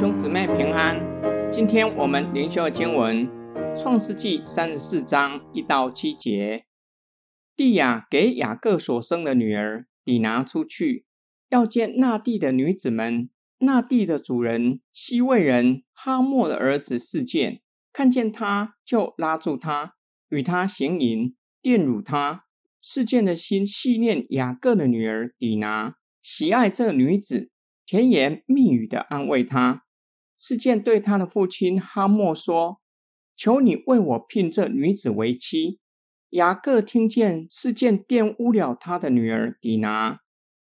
兄姊妹平安。今天我们灵修的经文《创世纪》三十四章一到七节。利亚给雅各所生的女儿底拿出去，要见那地的女子们。那地的主人西魏人哈莫的儿子事件，看见他就拉住他，与他行淫，玷辱他。事件的心系念雅各的女儿底拿，喜爱这女子，甜言蜜语的安慰她。事件对他的父亲哈莫说：“求你为我聘这女子为妻。”雅各听见事件玷污了他的女儿底拿。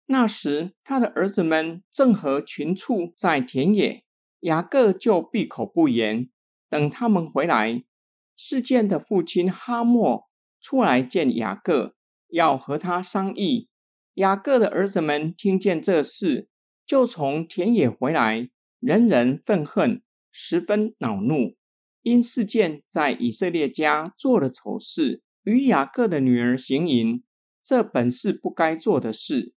那时他的儿子们正和群畜在田野，雅各就闭口不言。等他们回来，事件的父亲哈莫出来见雅各，要和他商议。雅各的儿子们听见这事，就从田野回来。人人愤恨，十分恼怒，因事件在以色列家做了丑事，与雅各的女儿行淫，这本是不该做的事。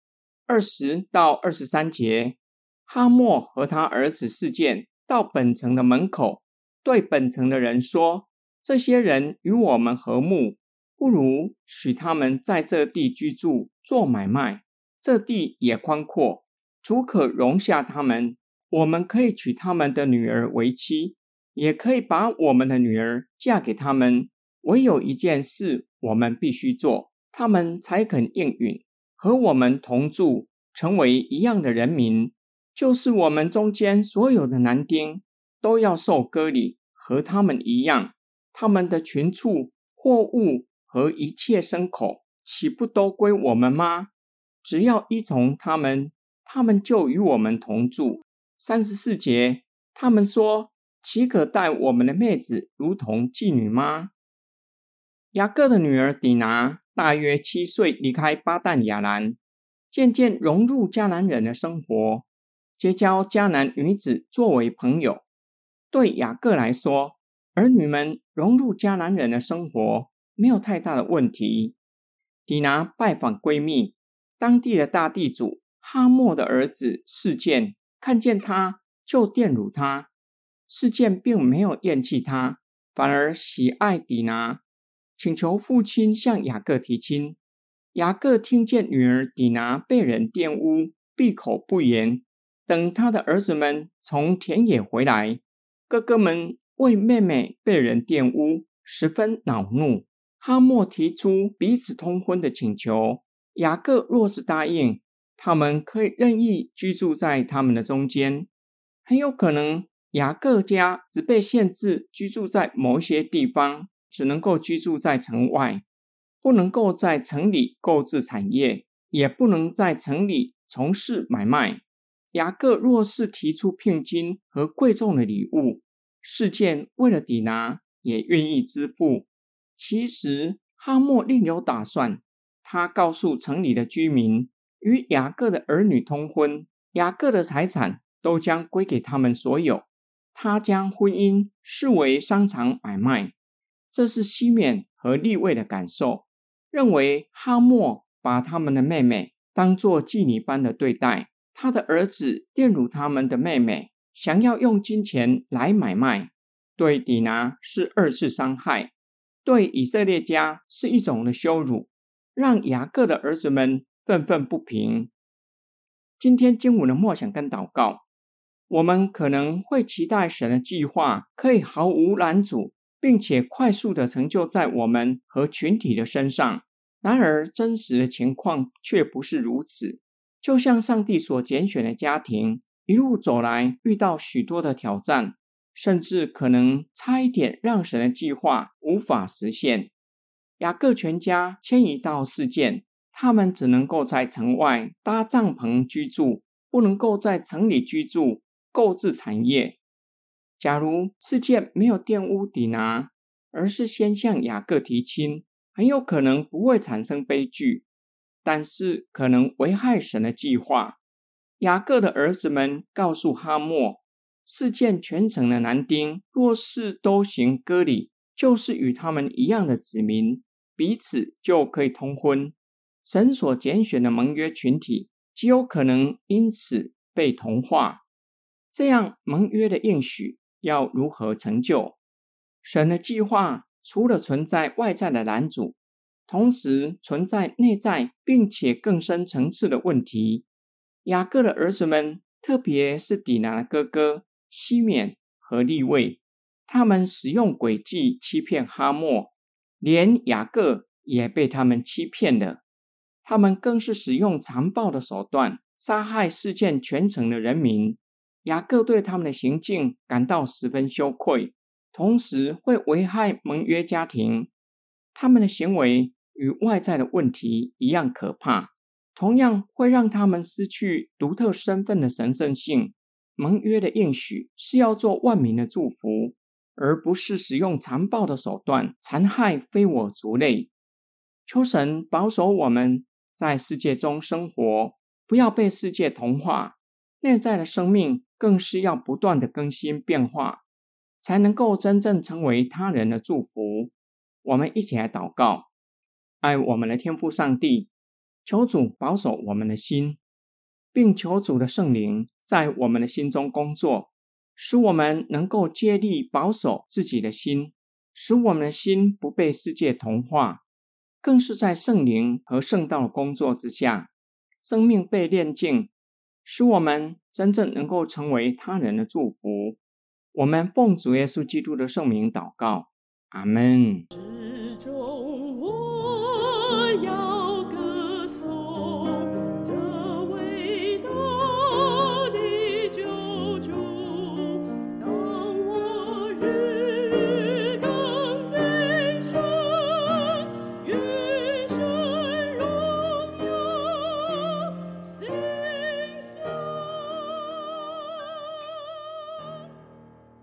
二十到二十三节，哈莫和他儿子事件到本城的门口，对本城的人说：“这些人与我们和睦，不如许他们在这地居住，做买卖。这地也宽阔，足可容下他们。”我们可以娶他们的女儿为妻，也可以把我们的女儿嫁给他们。唯有一件事我们必须做，他们才肯应允和我们同住，成为一样的人民。就是我们中间所有的男丁都要受割礼，和他们一样。他们的群畜、货物和一切牲口，岂不都归我们吗？只要依从他们，他们就与我们同住。三十四节，他们说：“岂可待我们的妹子如同妓女吗？”雅各的女儿底拿大约七岁，离开巴旦亚兰，渐渐融入迦南人的生活，结交迦南女子作为朋友。对雅各来说，儿女们融入迦南人的生活没有太大的问题。底拿拜访闺蜜，当地的大地主哈莫的儿子事件。看见他就玷辱他，事件并没有厌弃他，反而喜爱迪拿，请求父亲向雅各提亲。雅各听见女儿迪拿被人玷污，闭口不言。等他的儿子们从田野回来，哥哥们为妹妹被人玷污，十分恼怒。哈莫提出彼此通婚的请求，雅各若是答应。他们可以任意居住在他们的中间，很有可能雅各家只被限制居住在某些地方，只能够居住在城外，不能够在城里购置产业，也不能在城里从事买卖。雅各若是提出聘金和贵重的礼物，事件为了抵拿也愿意支付。其实哈莫另有打算，他告诉城里的居民。与雅各的儿女通婚，雅各的财产都将归给他们所有。他将婚姻视为商场买卖，这是西缅和利位的感受，认为哈莫把他们的妹妹当作妓女般的对待，他的儿子玷辱他们的妹妹，想要用金钱来买卖，对底拿是二次伤害，对以色列家是一种的羞辱，让雅各的儿子们。愤愤不平。今天经文的默想跟祷告，我们可能会期待神的计划可以毫无拦阻，并且快速的成就在我们和群体的身上。然而，真实的情况却不是如此。就像上帝所拣选的家庭，一路走来遇到许多的挑战，甚至可能差一点让神的计划无法实现。雅各全家迁移到世件。他们只能够在城外搭帐篷居住，不能够在城里居住、购置产业。假如事件没有玷污底拿，而是先向雅各提亲，很有可能不会产生悲剧，但是可能危害神的计划。雅各的儿子们告诉哈莫，事件全城的男丁若是都行割礼，就是与他们一样的子民，彼此就可以通婚。神所拣选的盟约群体极有可能因此被同化。这样盟约的应许要如何成就？神的计划除了存在外在的拦阻，同时存在内在并且更深层次的问题。雅各的儿子们，特别是底拿的哥哥西缅和利位，他们使用诡计欺骗哈莫，连雅各也被他们欺骗了。他们更是使用残暴的手段杀害事件全城的人民。雅各对他们的行径感到十分羞愧，同时会危害盟约家庭。他们的行为与外在的问题一样可怕，同样会让他们失去独特身份的神圣性。盟约的应许是要做万民的祝福，而不是使用残暴的手段残害非我族类。求神保守我们在世界中生活，不要被世界同化。内在的生命更是要不断的更新变化，才能够真正成为他人的祝福。我们一起来祷告，爱我们的天父上帝，求主保守我们的心，并求主的圣灵在我们的心中工作，使我们能够接力保守自己的心，使我们的心不被世界同化，更是在圣灵和圣道的工作之下，生命被炼净。使我们真正能够成为他人的祝福。我们奉主耶稣基督的圣名祷告，阿门。